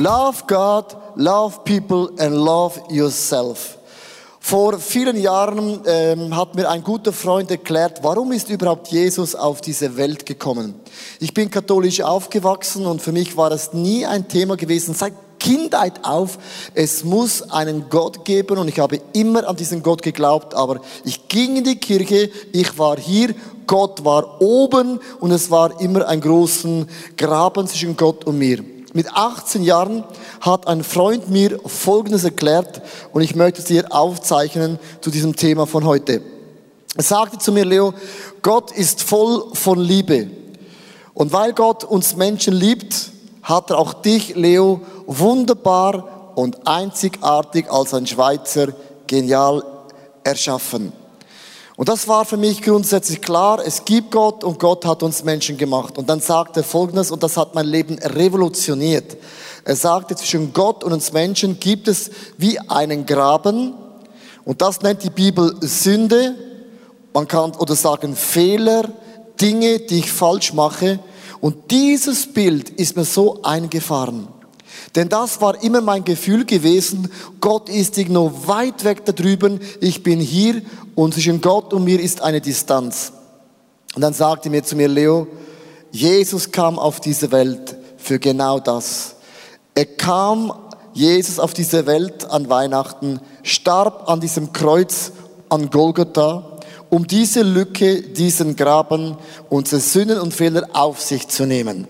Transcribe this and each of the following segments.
Love God, love people and love yourself. Vor vielen Jahren ähm, hat mir ein guter Freund erklärt, warum ist überhaupt Jesus auf diese Welt gekommen. Ich bin katholisch aufgewachsen und für mich war es nie ein Thema gewesen, seit Kindheit auf, es muss einen Gott geben und ich habe immer an diesen Gott geglaubt, aber ich ging in die Kirche, ich war hier, Gott war oben und es war immer ein großen Graben zwischen Gott und mir. Mit 18 Jahren hat ein Freund mir Folgendes erklärt und ich möchte es dir aufzeichnen zu diesem Thema von heute. Er sagte zu mir, Leo, Gott ist voll von Liebe. Und weil Gott uns Menschen liebt, hat er auch dich, Leo, wunderbar und einzigartig als ein Schweizer genial erschaffen. Und das war für mich grundsätzlich klar, es gibt Gott und Gott hat uns Menschen gemacht. Und dann sagt er Folgendes, und das hat mein Leben revolutioniert. Er sagte, zwischen Gott und uns Menschen gibt es wie einen Graben, und das nennt die Bibel Sünde, man kann oder sagen Fehler, Dinge, die ich falsch mache. Und dieses Bild ist mir so eingefahren. Denn das war immer mein Gefühl gewesen, Gott ist irgendwo weit weg da drüben, ich bin hier und zwischen Gott und mir ist eine Distanz. Und dann sagte mir zu mir, Leo, Jesus kam auf diese Welt für genau das. Er kam, Jesus, auf diese Welt an Weihnachten, starb an diesem Kreuz an Golgotha, um diese Lücke, diesen Graben, unsere Sünden und Fehler auf sich zu nehmen.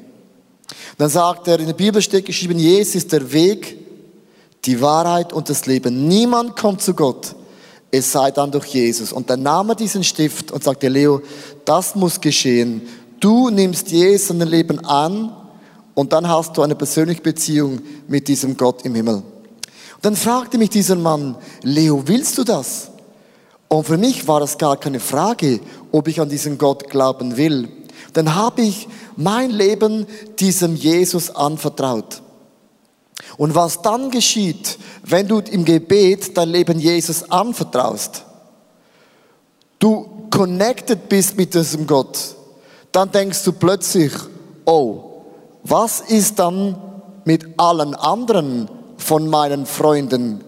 Dann sagt er, in der Bibel steht geschrieben, Jesus ist der Weg, die Wahrheit und das Leben. Niemand kommt zu Gott, es sei dann durch Jesus. Und dann nahm er diesen Stift und sagte, Leo, das muss geschehen. Du nimmst Jesus in dein Leben an und dann hast du eine persönliche Beziehung mit diesem Gott im Himmel. Und dann fragte mich dieser Mann, Leo, willst du das? Und für mich war es gar keine Frage, ob ich an diesen Gott glauben will. Dann habe ich mein Leben diesem Jesus anvertraut. Und was dann geschieht, wenn du im Gebet dein Leben Jesus anvertraust, du connected bist mit diesem Gott, dann denkst du plötzlich, oh, was ist dann mit allen anderen von meinen Freunden,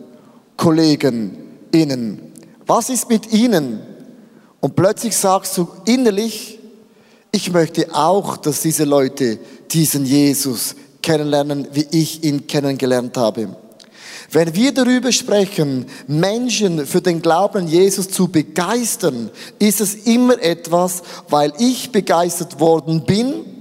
Kollegen, innen? Was ist mit ihnen? Und plötzlich sagst du innerlich, ich möchte auch, dass diese Leute diesen Jesus kennenlernen, wie ich ihn kennengelernt habe. Wenn wir darüber sprechen, Menschen für den Glauben an Jesus zu begeistern, ist es immer etwas, weil ich begeistert worden bin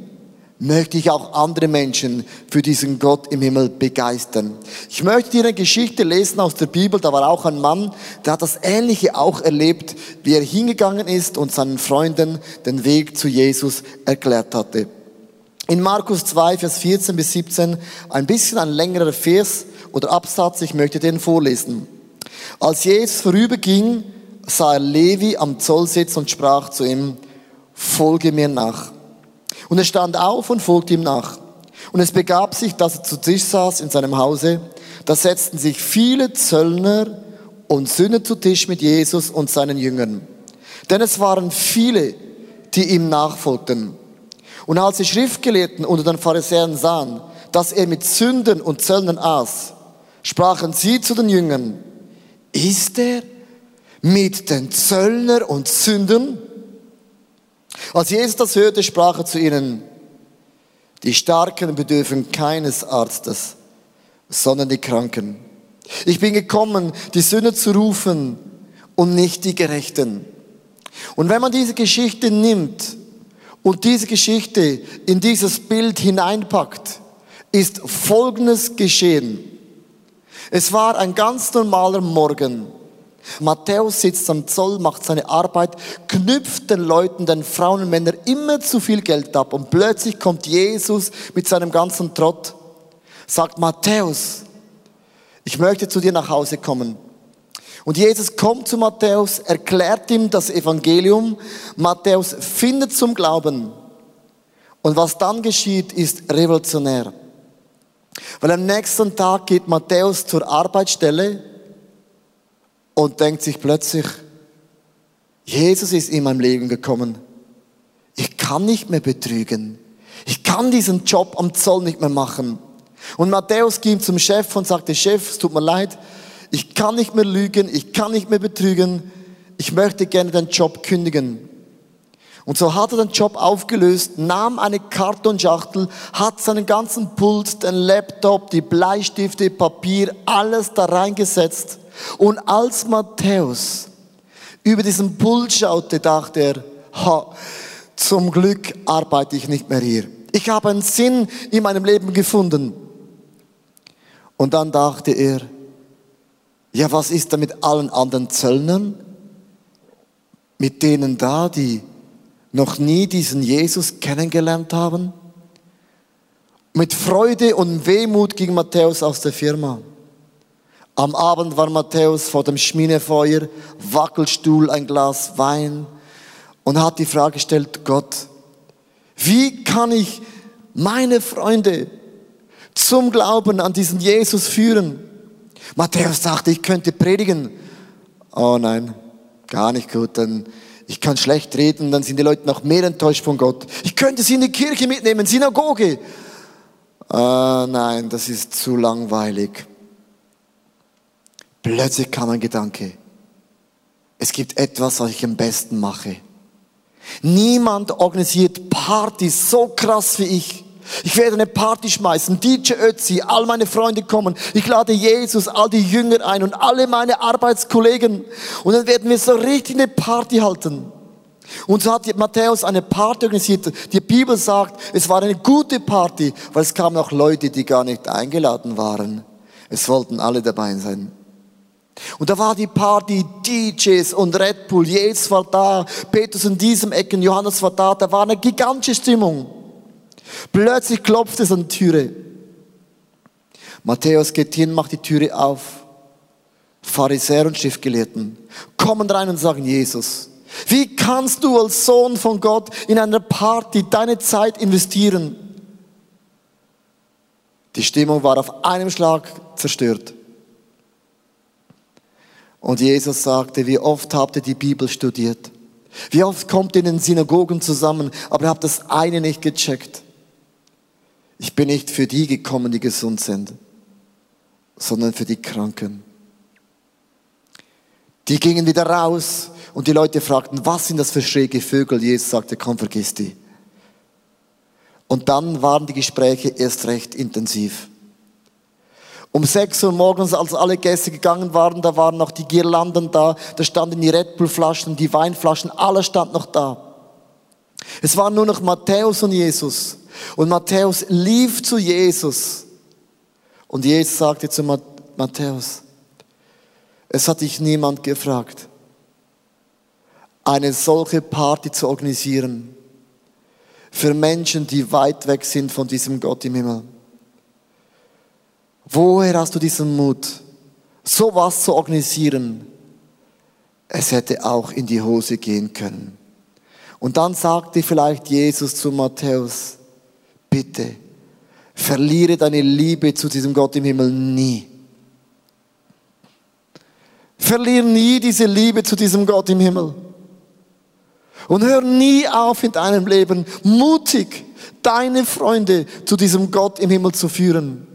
möchte ich auch andere Menschen für diesen Gott im Himmel begeistern. Ich möchte dir eine Geschichte lesen aus der Bibel. Da war auch ein Mann, der hat das Ähnliche auch erlebt, wie er hingegangen ist und seinen Freunden den Weg zu Jesus erklärt hatte. In Markus 2, Vers 14 bis 17, ein bisschen ein längerer Vers oder Absatz, ich möchte den vorlesen. Als Jesus vorüberging, sah er Levi am Zoll sitzen und sprach zu ihm, folge mir nach. Und er stand auf und folgte ihm nach. Und es begab sich, dass er zu Tisch saß in seinem Hause. Da setzten sich viele Zöllner und Sünder zu Tisch mit Jesus und seinen Jüngern. Denn es waren viele, die ihm nachfolgten. Und als die Schriftgelehrten unter den Pharisäern sahen, dass er mit Sündern und Zöllnern aß, sprachen sie zu den Jüngern, ist er mit den Zöllner und Sündern? Als Jesus das hörte, sprach er zu ihnen, die Starken bedürfen keines Arztes, sondern die Kranken. Ich bin gekommen, die Sünder zu rufen und nicht die Gerechten. Und wenn man diese Geschichte nimmt und diese Geschichte in dieses Bild hineinpackt, ist Folgendes geschehen. Es war ein ganz normaler Morgen. Matthäus sitzt am Zoll, macht seine Arbeit, knüpft den Leuten, den Frauen und Männern immer zu viel Geld ab. Und plötzlich kommt Jesus mit seinem ganzen Trott, sagt Matthäus, ich möchte zu dir nach Hause kommen. Und Jesus kommt zu Matthäus, erklärt ihm das Evangelium. Matthäus findet zum Glauben. Und was dann geschieht, ist revolutionär. Weil am nächsten Tag geht Matthäus zur Arbeitsstelle und denkt sich plötzlich, Jesus ist in meinem Leben gekommen. Ich kann nicht mehr betrügen. Ich kann diesen Job am Zoll nicht mehr machen. Und Matthäus ging zum Chef und sagte, Chef, es tut mir leid, ich kann nicht mehr lügen, ich kann nicht mehr betrügen, ich möchte gerne den Job kündigen. Und so hat er den Job aufgelöst, nahm eine Kartonschachtel, hat seinen ganzen Pult, den Laptop, die Bleistifte, Papier, alles da reingesetzt. Und als Matthäus über diesen Pult schaute, dachte er, ha, zum Glück arbeite ich nicht mehr hier. Ich habe einen Sinn in meinem Leben gefunden. Und dann dachte er, ja, was ist da mit allen anderen Zöllnern? Mit denen da, die noch nie diesen Jesus kennengelernt haben? Mit Freude und Wehmut ging Matthäus aus der Firma. Am Abend war Matthäus vor dem Schminefeuer, Wackelstuhl, ein Glas Wein und hat die Frage gestellt, Gott, wie kann ich meine Freunde zum Glauben an diesen Jesus führen? Matthäus dachte, ich könnte predigen. Oh nein, gar nicht gut, dann ich kann schlecht reden, dann sind die Leute noch mehr enttäuscht von Gott. Ich könnte sie in die Kirche mitnehmen, Synagoge. Ah, nein, das ist zu langweilig. Plötzlich kam ein Gedanke. Es gibt etwas, was ich am besten mache. Niemand organisiert Partys so krass wie ich. Ich werde eine Party schmeißen, DJ Ötzi, all meine Freunde kommen. Ich lade Jesus, all die Jünger ein und alle meine Arbeitskollegen. Und dann werden wir so richtig eine Party halten. Und so hat Matthäus eine Party organisiert. Die Bibel sagt, es war eine gute Party, weil es kamen auch Leute, die gar nicht eingeladen waren. Es wollten alle dabei sein. Und da war die Party, DJs und Red Bull, Jesus war da, Petrus in diesem Ecken, Johannes war da, da war eine gigantische Stimmung. Plötzlich klopft es an die Türe. Matthäus geht hin, macht die Türe auf. Pharisäer und Schriftgelehrten kommen rein und sagen, Jesus, wie kannst du als Sohn von Gott in einer Party deine Zeit investieren? Die Stimmung war auf einem Schlag zerstört. Und Jesus sagte, wie oft habt ihr die Bibel studiert? Wie oft kommt ihr in den Synagogen zusammen, aber ihr habt das eine nicht gecheckt. Ich bin nicht für die gekommen, die gesund sind, sondern für die Kranken. Die gingen wieder raus und die Leute fragten, was sind das für schräge Vögel? Jesus sagte, komm, vergiss die. Und dann waren die Gespräche erst recht intensiv. Um sechs Uhr morgens, als alle Gäste gegangen waren, da waren noch die Girlanden da, da standen die Red Bull Flaschen, die Weinflaschen, alles stand noch da. Es waren nur noch Matthäus und Jesus. Und Matthäus lief zu Jesus. Und Jesus sagte zu Matthäus, es hat dich niemand gefragt, eine solche Party zu organisieren für Menschen, die weit weg sind von diesem Gott im Himmel. Woher hast du diesen Mut, sowas zu organisieren? Es hätte auch in die Hose gehen können. Und dann sagte vielleicht Jesus zu Matthäus, bitte, verliere deine Liebe zu diesem Gott im Himmel nie. Verliere nie diese Liebe zu diesem Gott im Himmel. Und hör nie auf in deinem Leben, mutig deine Freunde zu diesem Gott im Himmel zu führen.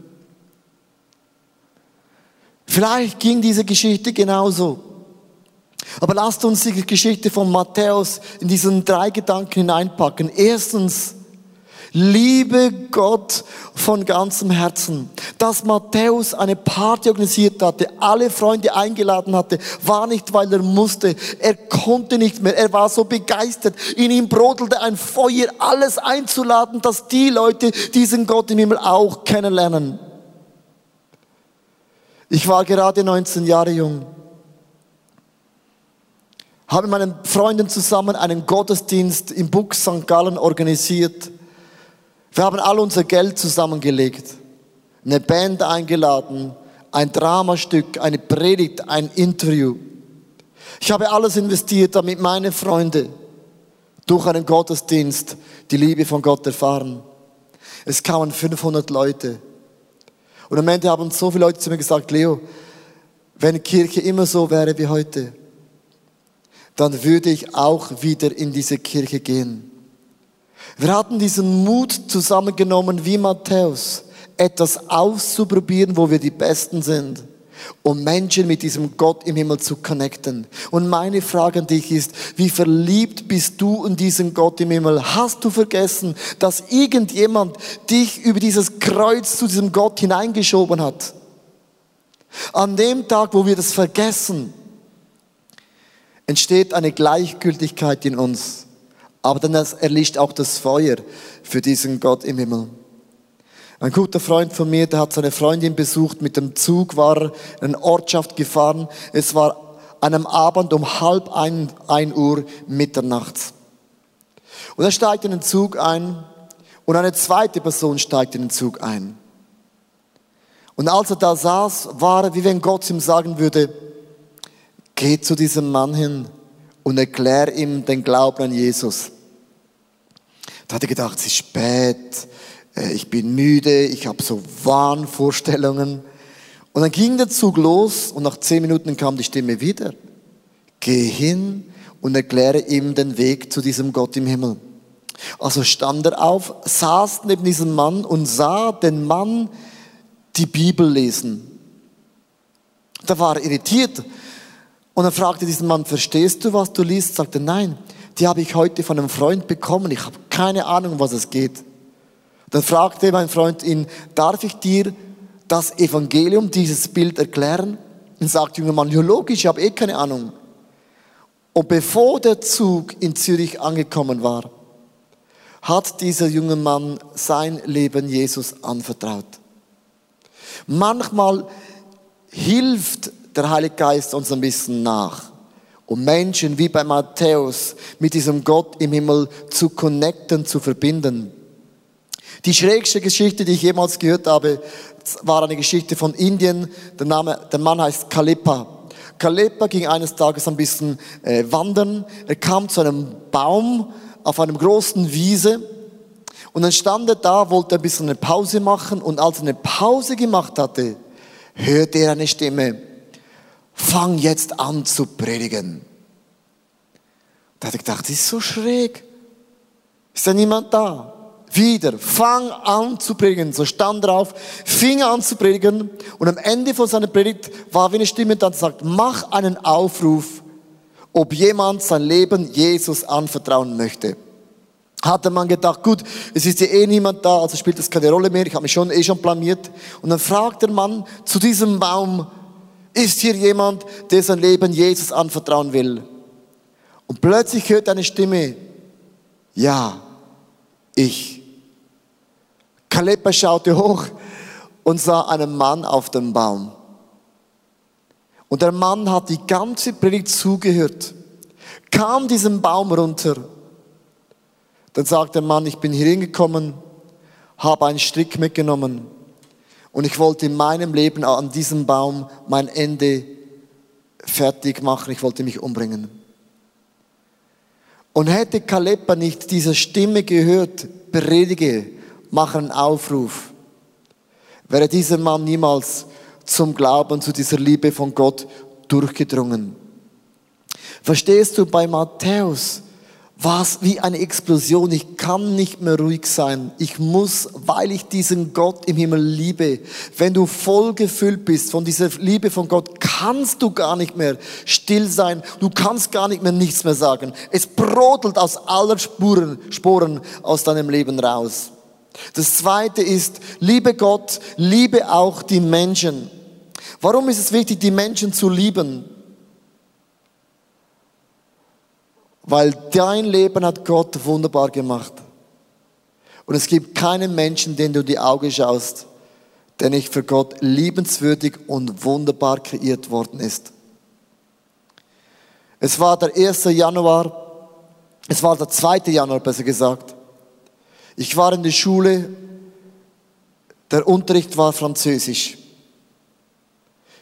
Vielleicht ging diese Geschichte genauso. Aber lasst uns die Geschichte von Matthäus in diesen drei Gedanken hineinpacken. Erstens, Liebe Gott von ganzem Herzen. Dass Matthäus eine Party organisiert hatte, alle Freunde eingeladen hatte, war nicht, weil er musste. Er konnte nicht mehr. Er war so begeistert. In ihm brodelte ein Feuer, alles einzuladen, dass die Leute diesen Gott im Himmel auch kennenlernen. Ich war gerade 19 Jahre jung. Habe mit meinen Freunden zusammen einen Gottesdienst im Buch St. Gallen organisiert. Wir haben all unser Geld zusammengelegt, eine Band eingeladen, ein Dramastück, eine Predigt, ein Interview. Ich habe alles investiert, damit meine Freunde durch einen Gottesdienst die Liebe von Gott erfahren. Es kamen 500 Leute. Und am Ende haben so viele Leute zu mir gesagt, Leo, wenn Kirche immer so wäre wie heute, dann würde ich auch wieder in diese Kirche gehen. Wir hatten diesen Mut zusammengenommen wie Matthäus. etwas auszuprobieren, wo wir die Besten sind um Menschen mit diesem Gott im Himmel zu connecten. Und meine Frage an dich ist, wie verliebt bist du in diesen Gott im Himmel? Hast du vergessen, dass irgendjemand dich über dieses Kreuz zu diesem Gott hineingeschoben hat? An dem Tag, wo wir das vergessen, entsteht eine Gleichgültigkeit in uns. Aber dann erlischt auch das Feuer für diesen Gott im Himmel. Ein guter Freund von mir, der hat seine Freundin besucht, mit dem Zug war er in eine Ortschaft gefahren. Es war an einem Abend um halb ein, ein Uhr mitternachts. Und er steigt in den Zug ein und eine zweite Person steigt in den Zug ein. Und als er da saß, war er, wie wenn Gott ihm sagen würde, geh zu diesem Mann hin und erklär ihm den Glauben an Jesus. Da hat er gedacht, es ist spät, ich bin müde, ich habe so Wahnvorstellungen. Und dann ging der Zug los und nach zehn Minuten kam die Stimme wieder. Geh hin und erkläre ihm den Weg zu diesem Gott im Himmel. Also stand er auf, saß neben diesem Mann und sah den Mann die Bibel lesen. Da war er irritiert und er fragte diesen Mann, verstehst du, was du liest? Sagte, nein, die habe ich heute von einem Freund bekommen. Ich habe keine Ahnung, was es geht. Dann fragte mein Freund ihn, darf ich dir das Evangelium, dieses Bild erklären? Und sagte der junge Mann, ja logisch, ich habe eh keine Ahnung. Und bevor der Zug in Zürich angekommen war, hat dieser junge Mann sein Leben Jesus anvertraut. Manchmal hilft der Heilige Geist uns ein bisschen nach, um Menschen wie bei Matthäus mit diesem Gott im Himmel zu connecten, zu verbinden. Die schrägste Geschichte, die ich jemals gehört habe, war eine Geschichte von Indien. Der, Name, der Mann heißt Kalepa. Kalepa ging eines Tages ein bisschen äh, wandern. Er kam zu einem Baum auf einem großen Wiese. Und dann stand er da, wollte ein bisschen eine Pause machen. Und als er eine Pause gemacht hatte, hörte er eine Stimme. Fang jetzt an zu predigen. Da hat er gedacht, das ist so schräg. Ist da niemand da? Wieder, fang an zu predigen. So stand drauf, fing an zu predigen und am Ende von seiner Predigt war wie eine Stimme da, die sagt, mach einen Aufruf, ob jemand sein Leben Jesus anvertrauen möchte. Hatte man gedacht, gut, es ist ja eh niemand da, also spielt das keine Rolle mehr, ich habe mich schon eh schon blamiert. Und dann fragt der Mann zu diesem Baum, ist hier jemand, der sein Leben Jesus anvertrauen will? Und plötzlich hört eine Stimme, ja, ich. Kalepa schaute hoch und sah einen Mann auf dem Baum. Und der Mann hat die ganze Predigt zugehört, kam diesem Baum runter. Dann sagt der Mann, ich bin hier hingekommen, habe einen Strick mitgenommen und ich wollte in meinem Leben an diesem Baum mein Ende fertig machen. Ich wollte mich umbringen. Und hätte Kalepa nicht diese Stimme gehört, predige, machen einen Aufruf. Wäre dieser Mann niemals zum Glauben, zu dieser Liebe von Gott durchgedrungen. Verstehst du bei Matthäus? war es wie eine Explosion. Ich kann nicht mehr ruhig sein. Ich muss, weil ich diesen Gott im Himmel liebe. Wenn du voll gefüllt bist von dieser Liebe von Gott, kannst du gar nicht mehr still sein. Du kannst gar nicht mehr nichts mehr sagen. Es brodelt aus aller Spuren, Sporen aus deinem Leben raus. Das zweite ist, liebe Gott, liebe auch die Menschen. Warum ist es wichtig, die Menschen zu lieben? Weil dein Leben hat Gott wunderbar gemacht. Und es gibt keinen Menschen, den du in die Augen schaust, der nicht für Gott liebenswürdig und wunderbar kreiert worden ist. Es war der 1. Januar, es war der 2. Januar besser gesagt. Ich war in der Schule, der Unterricht war Französisch.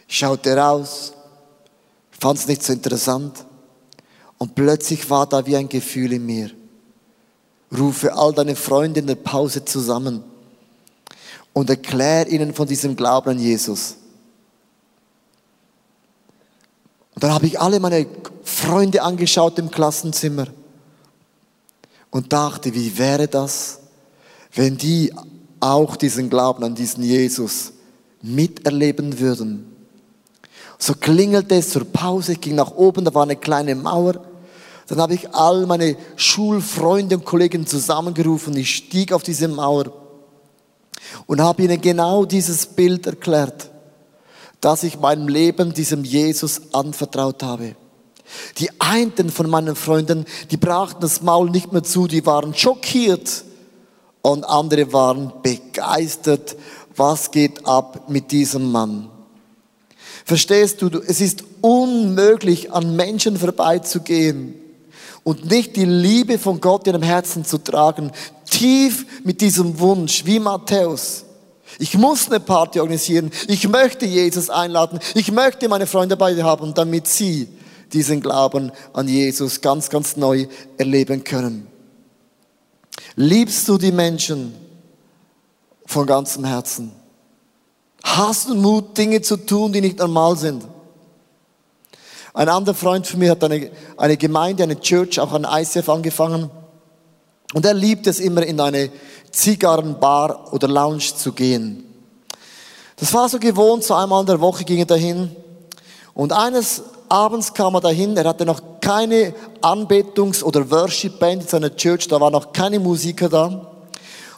Ich schaute raus, fand es nicht so interessant. Und plötzlich war da wie ein Gefühl in mir. Rufe all deine Freunde in der Pause zusammen und erklär ihnen von diesem Glauben an Jesus. Und dann habe ich alle meine Freunde angeschaut im Klassenzimmer und dachte, wie wäre das, wenn die auch diesen Glauben an diesen Jesus miterleben würden. So klingelte es zur Pause, ich ging nach oben, da war eine kleine Mauer. Dann habe ich all meine Schulfreunde und Kollegen zusammengerufen. Ich stieg auf diese Mauer und habe ihnen genau dieses Bild erklärt, dass ich meinem Leben diesem Jesus anvertraut habe. Die einen von meinen Freunden, die brachten das Maul nicht mehr zu, die waren schockiert und andere waren begeistert. Was geht ab mit diesem Mann? Verstehst du, es ist unmöglich, an Menschen vorbeizugehen und nicht die Liebe von Gott in dem Herzen zu tragen, tief mit diesem Wunsch, wie Matthäus. Ich muss eine Party organisieren. Ich möchte Jesus einladen. Ich möchte meine Freunde bei dir haben, damit sie diesen Glauben an Jesus ganz, ganz neu erleben können. Liebst du die Menschen von ganzem Herzen? Hast du Mut, Dinge zu tun, die nicht normal sind? Ein anderer Freund von mir hat eine, eine Gemeinde, eine Church, auch an ICF angefangen. Und er liebt es immer, in eine Zigarrenbar oder Lounge zu gehen. Das war so gewohnt, so einmal in der Woche ging er dahin. Und eines abends kam er dahin, er hatte noch keine Anbetungs- oder Worship-Band in seiner Church, da war noch keine Musiker da.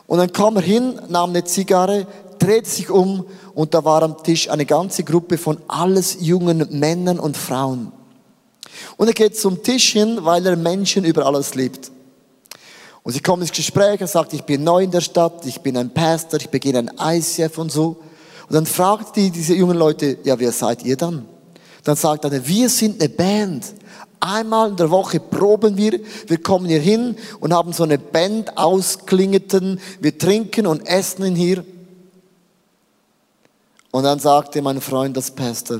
Und dann kam er hin, nahm eine Zigarre, drehte sich um und da war am Tisch eine ganze Gruppe von alles jungen Männern und Frauen. Und er geht zum Tisch hin, weil er Menschen über alles liebt. Und sie kommen ins Gespräch, er sagt, ich bin neu in der Stadt, ich bin ein Pastor, ich beginne ein ICF und so. Und dann fragt die, diese jungen Leute, ja, wer seid ihr dann? Dann sagt er, wir sind eine Band. Einmal in der Woche proben wir, wir kommen hier hin und haben so eine Band ausklingeten, wir trinken und essen hier. Und dann sagte mein Freund, das Pastor,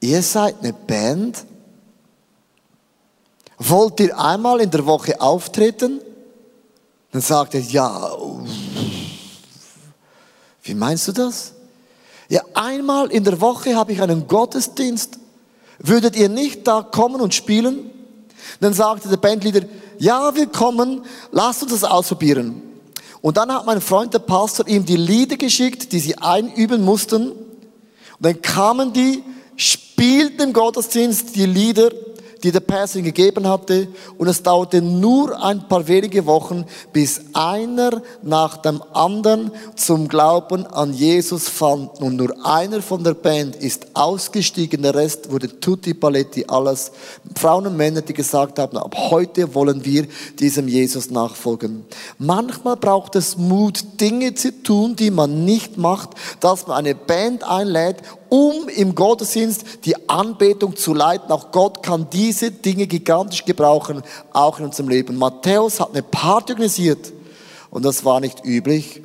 ihr seid eine Band? Wollt ihr einmal in der Woche auftreten? Dann sagte er, ja, wie meinst du das? Ja, einmal in der Woche habe ich einen Gottesdienst. Würdet ihr nicht da kommen und spielen? Dann sagte der Bandleader, ja, wir kommen, lasst uns das ausprobieren. Und dann hat mein Freund, der Pastor, ihm die Lieder geschickt, die sie einüben mussten. Und dann kamen die, spielten im Gottesdienst die Lieder die der Pastor gegeben hatte. Und es dauerte nur ein paar wenige Wochen, bis einer nach dem anderen zum Glauben an Jesus fand. Und nur einer von der Band ist ausgestiegen, der Rest wurde tutti paletti, alles Frauen und Männer, die gesagt haben, ab heute wollen wir diesem Jesus nachfolgen. Manchmal braucht es Mut, Dinge zu tun, die man nicht macht, dass man eine Band einlädt um im Gottesdienst die Anbetung zu leiten. Auch Gott kann diese Dinge gigantisch gebrauchen, auch in unserem Leben. Matthäus hat eine Party organisiert und das war nicht üblich,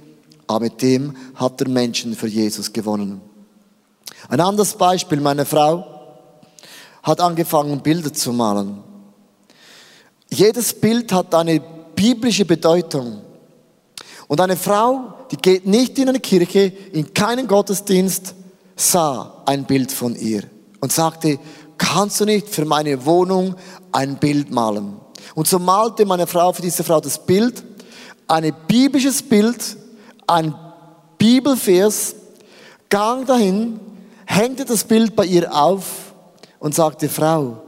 aber mit dem hat er Menschen für Jesus gewonnen. Ein anderes Beispiel, meine Frau hat angefangen, Bilder zu malen. Jedes Bild hat eine biblische Bedeutung. Und eine Frau, die geht nicht in eine Kirche, in keinen Gottesdienst, sah ein Bild von ihr und sagte, kannst du nicht für meine Wohnung ein Bild malen? Und so malte meine Frau für diese Frau das Bild, ein biblisches Bild, ein Bibelvers, gang dahin, hängte das Bild bei ihr auf und sagte, Frau,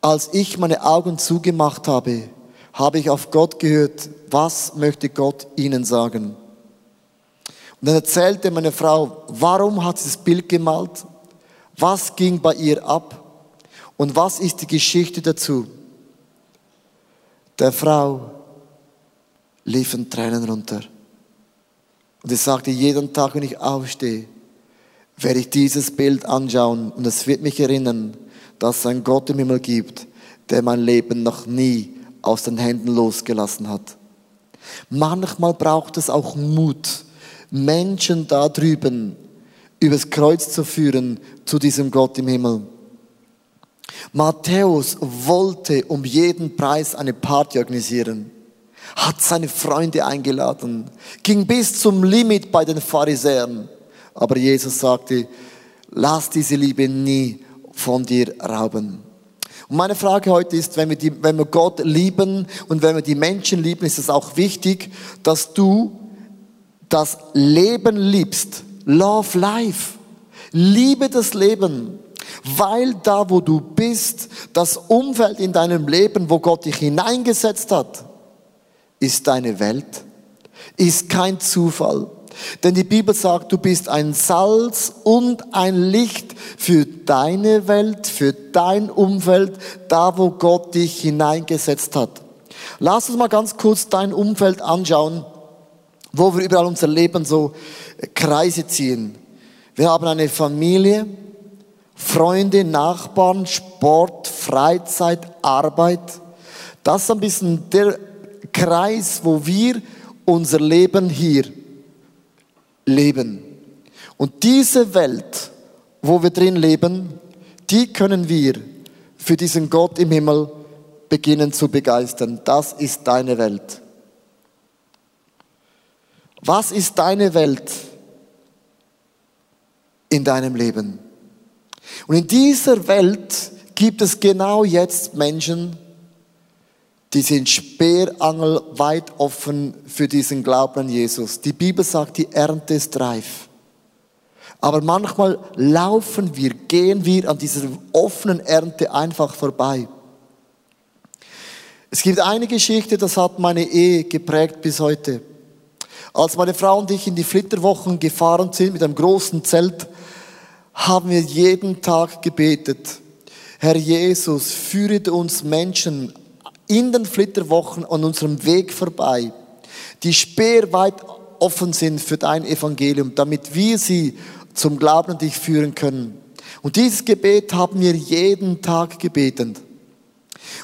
als ich meine Augen zugemacht habe, habe ich auf Gott gehört, was möchte Gott Ihnen sagen? Dann erzählte meine Frau, warum hat sie das Bild gemalt? Was ging bei ihr ab? Und was ist die Geschichte dazu? Der Frau liefen Tränen runter. Und sie sagte, jeden Tag, wenn ich aufstehe, werde ich dieses Bild anschauen und es wird mich erinnern, dass es einen Gott im Himmel gibt, der mein Leben noch nie aus den Händen losgelassen hat. Manchmal braucht es auch Mut, Menschen da drüben übers Kreuz zu führen zu diesem Gott im Himmel. Matthäus wollte um jeden Preis eine Party organisieren, hat seine Freunde eingeladen, ging bis zum Limit bei den Pharisäern. Aber Jesus sagte, lass diese Liebe nie von dir rauben. Und meine Frage heute ist, wenn wir, die, wenn wir Gott lieben und wenn wir die Menschen lieben, ist es auch wichtig, dass du das Leben liebst, love life. Liebe das Leben, weil da, wo du bist, das Umfeld in deinem Leben, wo Gott dich hineingesetzt hat, ist deine Welt, ist kein Zufall. Denn die Bibel sagt, du bist ein Salz und ein Licht für deine Welt, für dein Umfeld, da wo Gott dich hineingesetzt hat. Lass uns mal ganz kurz dein Umfeld anschauen, wo wir überall unser Leben so Kreise ziehen. Wir haben eine Familie, Freunde, Nachbarn, Sport, Freizeit, Arbeit. Das ist ein bisschen der Kreis, wo wir unser Leben hier leben. Und diese Welt, wo wir drin leben, die können wir für diesen Gott im Himmel beginnen zu begeistern. Das ist deine Welt. Was ist deine Welt in deinem Leben? Und in dieser Welt gibt es genau jetzt Menschen, die sind Speerangel weit offen für diesen Glauben an Jesus. Die Bibel sagt, die Ernte ist reif. Aber manchmal laufen wir, gehen wir an dieser offenen Ernte einfach vorbei. Es gibt eine Geschichte, das hat meine Ehe geprägt bis heute. Als meine Frau und ich in die Flitterwochen gefahren sind mit einem großen Zelt, haben wir jeden Tag gebetet. Herr Jesus, führe uns Menschen in den Flitterwochen an unserem Weg vorbei, die speerweit offen sind für dein Evangelium, damit wir sie zum Glauben an dich führen können. Und dieses Gebet haben wir jeden Tag gebetet.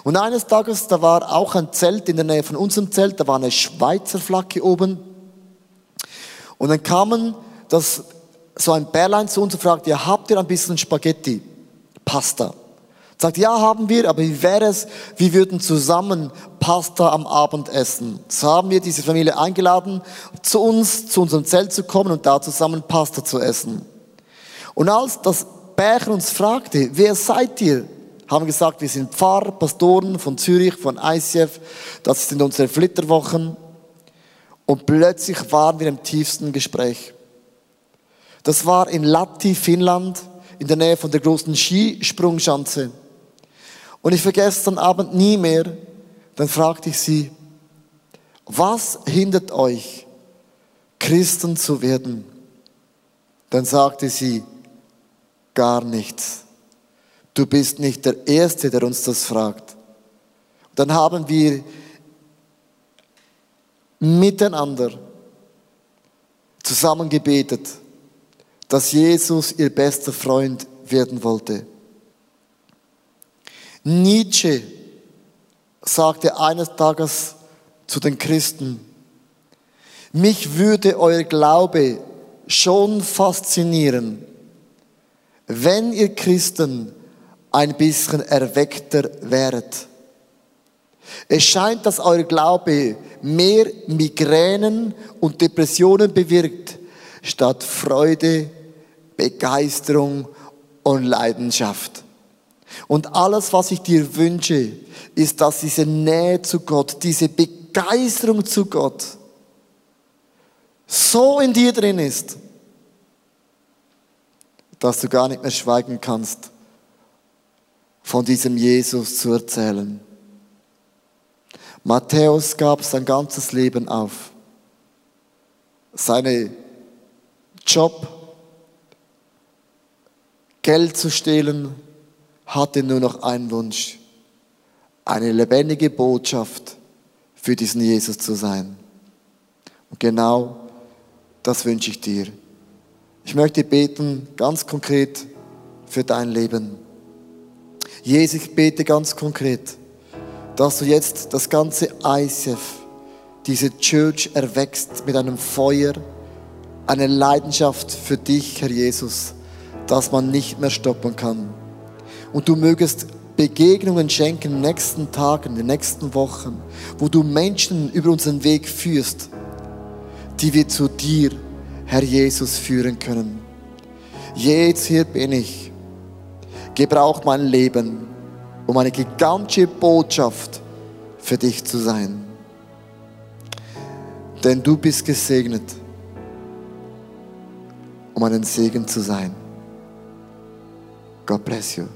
Und eines Tages, da war auch ein Zelt in der Nähe von unserem Zelt, da war eine Schweizer Flagge oben. Und dann kamen das, so ein Bärlein zu uns und fragte, ja, habt ihr ein bisschen Spaghetti, Pasta? Sagt, ja, haben wir, aber wie wäre es, wir würden zusammen Pasta am Abend essen. So haben wir diese Familie eingeladen, zu uns, zu unserem Zelt zu kommen und da zusammen Pasta zu essen. Und als das Bärchen uns fragte, wer seid ihr? Haben gesagt, wir sind Pfarrer, Pastoren von Zürich, von ICF, das sind unsere Flitterwochen. Und plötzlich waren wir im tiefsten Gespräch. Das war in Latti, Finnland, in der Nähe von der großen Skisprungschanze. Und ich vergesse dann Abend nie mehr, dann fragte ich sie, was hindert euch, Christen zu werden? Dann sagte sie, gar nichts. Du bist nicht der Erste, der uns das fragt. Dann haben wir miteinander zusammen gebetet, dass Jesus ihr bester Freund werden wollte. Nietzsche sagte eines Tages zu den Christen, mich würde euer Glaube schon faszinieren, wenn ihr Christen ein bisschen erweckter wäret. Es scheint, dass euer Glaube mehr Migränen und Depressionen bewirkt, statt Freude, Begeisterung und Leidenschaft. Und alles, was ich dir wünsche, ist, dass diese Nähe zu Gott, diese Begeisterung zu Gott so in dir drin ist, dass du gar nicht mehr schweigen kannst, von diesem Jesus zu erzählen. Matthäus gab sein ganzes Leben auf. Seine Job, Geld zu stehlen, hatte nur noch einen Wunsch, eine lebendige Botschaft für diesen Jesus zu sein. Und genau das wünsche ich dir. Ich möchte beten ganz konkret für dein Leben. Jesus, ich bete ganz konkret, dass du jetzt das ganze ICF, diese Church erwächst mit einem Feuer, eine Leidenschaft für dich, Herr Jesus, dass man nicht mehr stoppen kann. Und du mögest Begegnungen schenken in den nächsten Tagen, in den nächsten Wochen, wo du Menschen über unseren Weg führst, die wir zu dir, Herr Jesus, führen können. Jetzt hier bin ich. Gebrauch mein Leben, um eine gigantische Botschaft für dich zu sein. Denn du bist gesegnet, um einen Segen zu sein. God bless you.